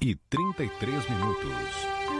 e 33 minutos.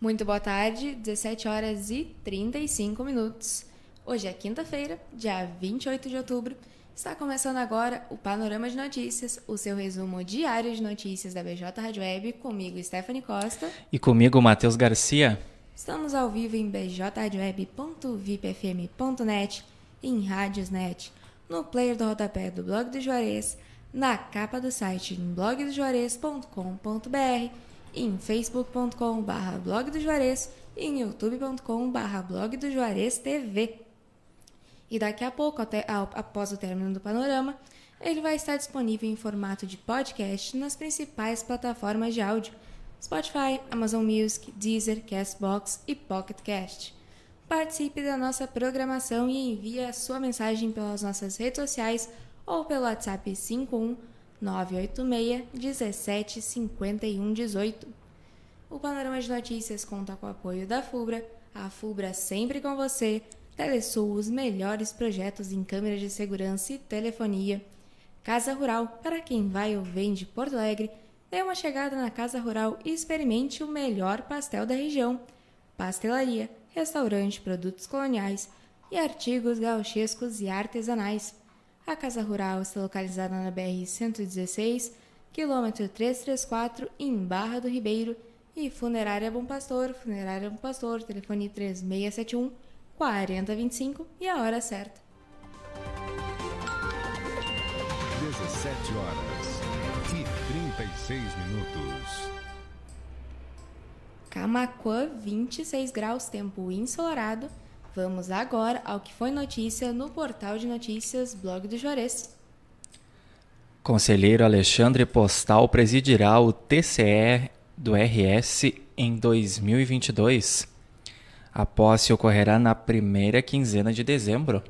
Muito boa tarde, 17 horas e 35 minutos. Hoje é quinta-feira, dia 28 de outubro. Está começando agora o Panorama de Notícias, o seu resumo diário de notícias da BJ Rádio Web, comigo Stephanie Costa. E comigo Matheus Garcia. Estamos ao vivo em bjradioweb.vipfm.net, em Rádiosnet, no player do rodapé do Blog do Juarez, na capa do site em blogdojuarez.com.br em facebook.com.br blog do Juarez e em youtube.com.br blog do Juarez TV. E daqui a pouco, até, após o término do panorama, ele vai estar disponível em formato de podcast nas principais plataformas de áudio: Spotify, Amazon Music, Deezer, Castbox e Pocket Cast. Participe da nossa programação e envie a sua mensagem pelas nossas redes sociais ou pelo WhatsApp 51 986 17 51 18. O Panorama de Notícias conta com o apoio da FUBRA, a FUBRA sempre com você, Telesul, os melhores projetos em câmeras de segurança e telefonia, Casa Rural, para quem vai ou vem de Porto Alegre, dê uma chegada na Casa Rural e experimente o melhor pastel da região, pastelaria, restaurante, produtos coloniais e artigos gauchescos e artesanais. A Casa Rural está localizada na BR-116, quilômetro 334, em Barra do Ribeiro, e Funerária Bom Pastor, Funerária Bom Pastor, telefone 3671 4025 e a hora certa. 17 horas e 36 minutos. Camacuã, 26 graus, tempo ensolarado. Vamos agora ao que foi notícia no portal de notícias Blog do Juarez. Conselheiro Alexandre Postal presidirá o TCE do RS em 2022. A posse ocorrerá na primeira quinzena de dezembro.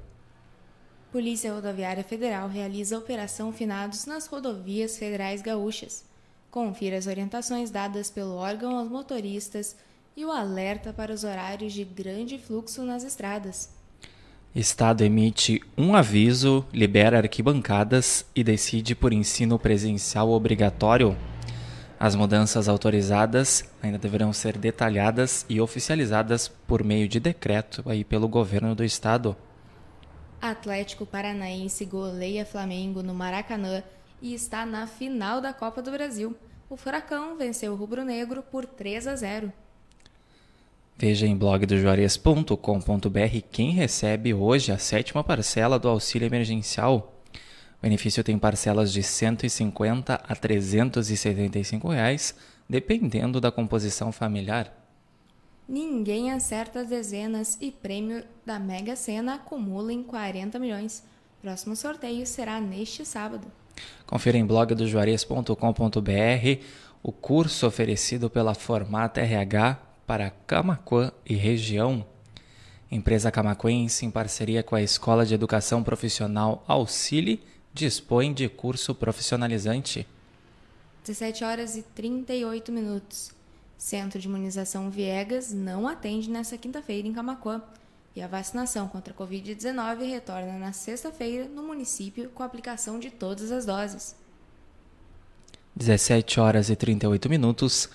Polícia Rodoviária Federal realiza operação finados nas rodovias federais gaúchas. Confira as orientações dadas pelo órgão aos motoristas e o alerta para os horários de grande fluxo nas estradas. Estado emite um aviso, libera arquibancadas e decide por ensino presencial obrigatório. As mudanças autorizadas ainda deverão ser detalhadas e oficializadas por meio de decreto aí pelo governo do estado. Atlético Paranaense goleia Flamengo no Maracanã e está na final da Copa do Brasil. O Furacão venceu o Rubro Negro por 3 a 0. Veja em blogdojuarez.com.br quem recebe hoje a sétima parcela do auxílio emergencial. O benefício tem parcelas de R$ 150 a 375 reais, dependendo da composição familiar. Ninguém acerta as dezenas e prêmio da Mega Sena acumula em 40 milhões. Próximo sorteio será neste sábado. Confira em blogdojuarez.com.br o curso oferecido pela Formata RH para Camacuã e região. Empresa camacuense, em parceria com a Escola de Educação Profissional Auxílio, dispõe de curso profissionalizante. 17 horas e 38 minutos. Centro de Imunização Viegas não atende nesta quinta-feira em Camacuã. E a vacinação contra a Covid-19 retorna na sexta-feira no município com a aplicação de todas as doses. 17 horas e 38 minutos.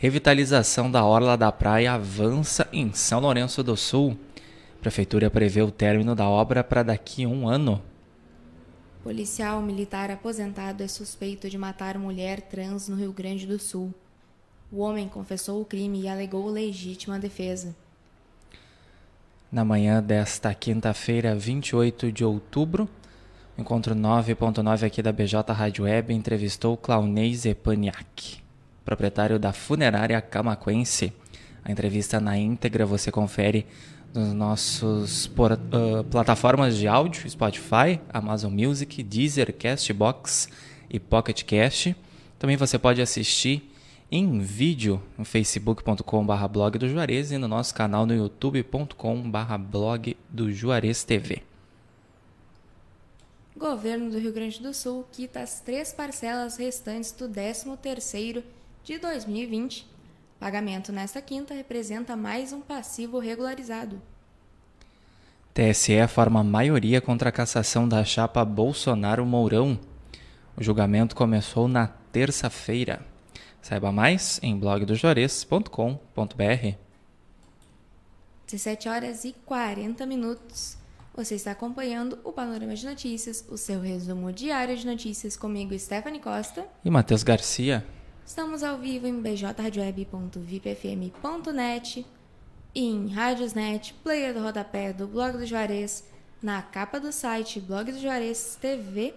Revitalização da Orla da Praia avança em São Lourenço do Sul. Prefeitura prevê o término da obra para daqui a um ano. Policial militar aposentado é suspeito de matar mulher trans no Rio Grande do Sul. O homem confessou o crime e alegou legítima defesa. Na manhã desta quinta-feira, 28 de outubro, Encontro 9.9 aqui da BJ Rádio Web entrevistou Claunei Zepaniak, proprietário da funerária camaquense. A entrevista na íntegra você confere nos nossos uh, plataformas de áudio, Spotify, Amazon Music, Deezer, Castbox e Pocket Cast. Também você pode assistir em vídeo no facebook.com.br blog do Juarez e no nosso canal no youtube.com.br blog do Juarez TV. Governo do Rio Grande do Sul quita as três parcelas restantes do 13º de 2020. Pagamento nesta quinta representa mais um passivo regularizado. TSE forma maioria contra a cassação da chapa Bolsonaro-Mourão. O julgamento começou na terça-feira. Saiba mais em blogdojores.com.br. 17 horas e 40 minutos. Você está acompanhando o Panorama de Notícias, o seu resumo diário de notícias comigo, Stephanie Costa. E Matheus Garcia. Estamos ao vivo em bjradioweb.vipfm.net, em Rádiosnet, player do rodapé do Blog do Juarez, na capa do site Blog do Juarez TV,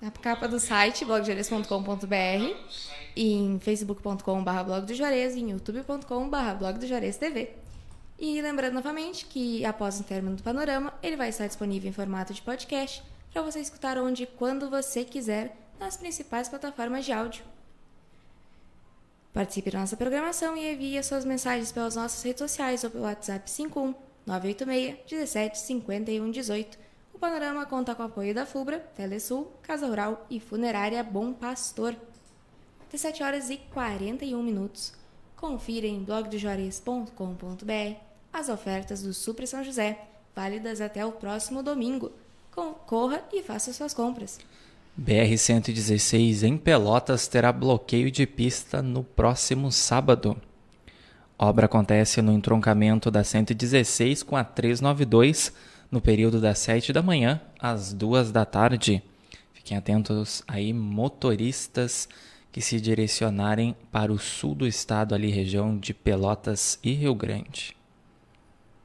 na capa do site blogjuarez.com.br, em facebook.com.br blog do Juarez e em youtube.com.br blog do Juarez TV. E lembrando novamente que após o término do panorama, ele vai estar disponível em formato de podcast para você escutar onde e quando você quiser nas principais plataformas de áudio. Participe da nossa programação e envie suas mensagens pelas nossas redes sociais ou pelo WhatsApp 51 986 17 51 18. O Panorama conta com o apoio da FUBRA, Telesul, Casa Rural e Funerária Bom Pastor. 17 horas e 41 minutos. Confira em blogdojuarez.com.br as ofertas do Supra São José, válidas até o próximo domingo. Corra e faça suas compras. BR-116 em Pelotas terá bloqueio de pista no próximo sábado. Obra acontece no entroncamento da 116 com a 392 no período das 7 da manhã às 2 da tarde. Fiquem atentos aí, motoristas que se direcionarem para o sul do estado, ali região de Pelotas e Rio Grande.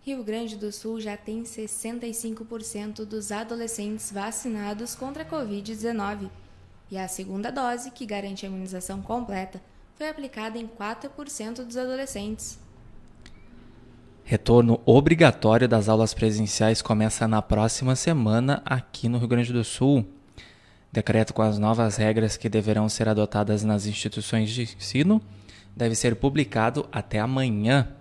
Rio Grande do Sul já tem 65% dos adolescentes vacinados contra a Covid-19 e a segunda dose, que garante a imunização completa, foi aplicada em 4% dos adolescentes. Retorno obrigatório das aulas presenciais começa na próxima semana aqui no Rio Grande do Sul. Decreto com as novas regras que deverão ser adotadas nas instituições de ensino deve ser publicado até amanhã.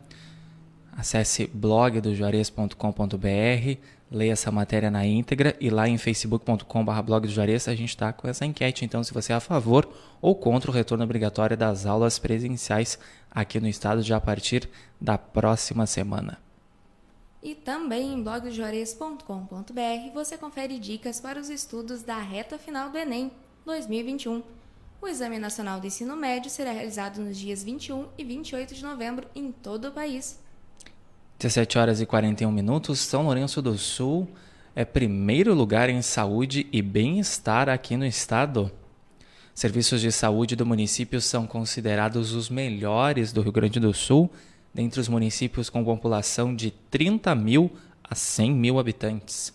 Acesse blogdojuarez.com.br, leia essa matéria na íntegra e lá em facebook.com.br blog do Juarez a gente está com essa enquete. Então, se você é a favor ou contra o retorno obrigatório das aulas presenciais aqui no estado já a partir da próxima semana. E também em blogdojuarez.com.br você confere dicas para os estudos da reta final do Enem 2021. O Exame Nacional do Ensino Médio será realizado nos dias 21 e 28 de novembro em todo o país. 17 horas e 41 minutos, São Lourenço do Sul é primeiro lugar em saúde e bem-estar aqui no estado. Serviços de saúde do município são considerados os melhores do Rio Grande do Sul, dentre os municípios com população de 30 mil a 100 mil habitantes.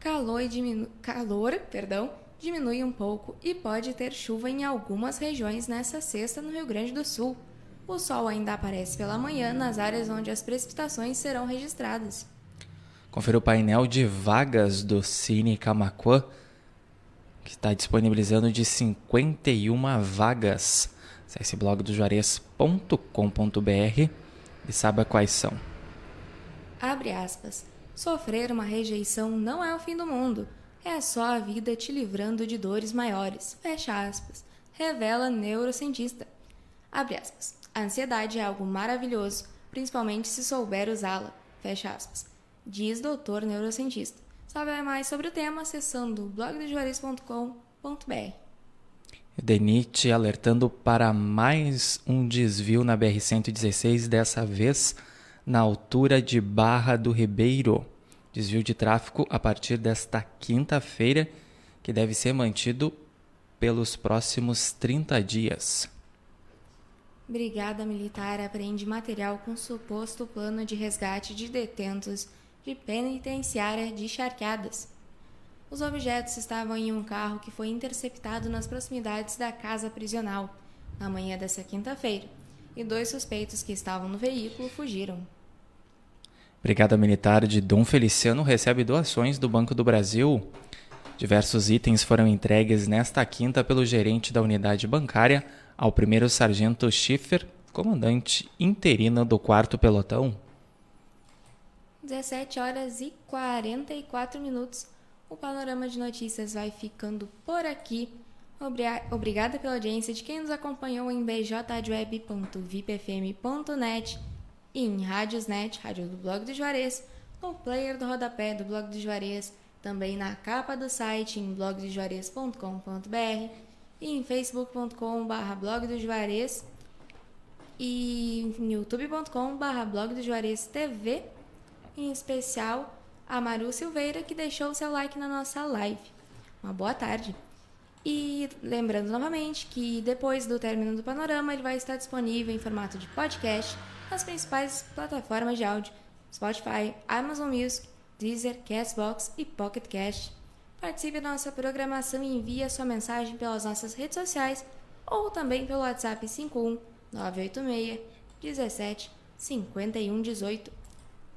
Calor, diminu... Calor perdão, diminui um pouco e pode ter chuva em algumas regiões nessa sexta no Rio Grande do Sul. O sol ainda aparece pela manhã nas áreas onde as precipitações serão registradas. Confira o painel de vagas do Cine Camacuã, que está disponibilizando de 51 vagas. Acesse blogdojuarez.com.br e saiba quais são. Abre aspas. Sofrer uma rejeição não é o fim do mundo. É só a vida te livrando de dores maiores. Fecha aspas. Revela neurocientista. Abre aspas. A ansiedade é algo maravilhoso, principalmente se souber usá-la. Fecha aspas. Diz doutor neurocientista. Sabe mais sobre o tema acessando blogdojuarez.com.br. DENIT alertando para mais um desvio na BR-116, dessa vez na altura de Barra do Ribeiro. Desvio de tráfego a partir desta quinta-feira, que deve ser mantido pelos próximos 30 dias. Brigada Militar apreende material com suposto plano de resgate de detentos de penitenciária de Charqueadas. Os objetos estavam em um carro que foi interceptado nas proximidades da casa prisional, na manhã dessa quinta-feira, e dois suspeitos que estavam no veículo fugiram. Brigada Militar de Dom Feliciano recebe doações do Banco do Brasil. Diversos itens foram entregues nesta quinta pelo gerente da unidade bancária ao primeiro sargento Schiffer, comandante interino do quarto pelotão. 17 horas e 44 minutos. O panorama de notícias vai ficando por aqui. Obrigada pela audiência de quem nos acompanhou em bjweb.vipfm.net e em Rádiosnet, rádio do Blog do Juarez, no player do rodapé do Blog do Juarez, também na capa do site em blogdojuarez.com.br e em facebook.com.br blog do Juarez e em youtube.com.br blog do Juarez TV, em especial a Maru Silveira que deixou o seu like na nossa live. Uma boa tarde! E lembrando novamente que depois do término do panorama ele vai estar disponível em formato de podcast nas principais plataformas de áudio: Spotify, Amazon Music, Deezer, Castbox e Pocket Cast. Participe da nossa programação e envie a sua mensagem pelas nossas redes sociais ou também pelo WhatsApp 51 986 17 51 18.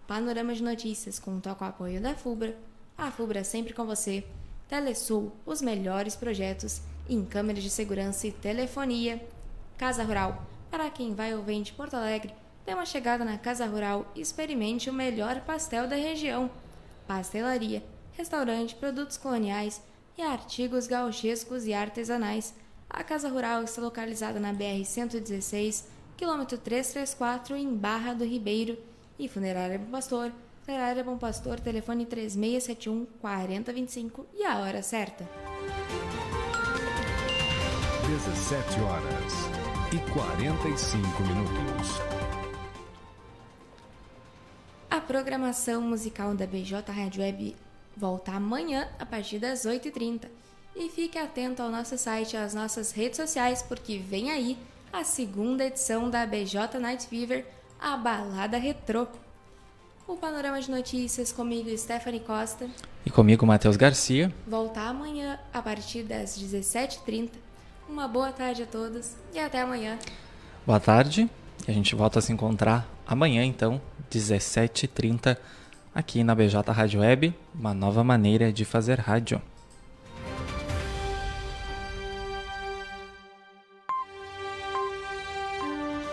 Panorama de notícias com o apoio da FUBRA. A FUBRA sempre com você. Telesul, os melhores projetos em câmeras de segurança e telefonia. Casa Rural, para quem vai ou vem de Porto Alegre Dê uma chegada na Casa Rural e experimente o melhor pastel da região. Pastelaria, restaurante, produtos coloniais e artigos gauchescos e artesanais. A Casa Rural está localizada na BR-116, quilômetro 334, em Barra do Ribeiro. E Funerária Bom Pastor, Funerária Bom Pastor, telefone 3671 4025 e a hora certa. 17 horas e 45 minutos. A programação musical da BJ Rádio Web volta amanhã a partir das 8h30. E fique atento ao nosso site e às nossas redes sociais, porque vem aí a segunda edição da BJ Night Fever, a balada retrô. O panorama de notícias comigo, Stephanie Costa. E comigo, Matheus Garcia. Volta amanhã a partir das 17h30. Uma boa tarde a todos e até amanhã. Boa tarde. E a gente volta a se encontrar amanhã, então, 17h30, aqui na BJ Rádio Web, uma nova maneira de fazer rádio.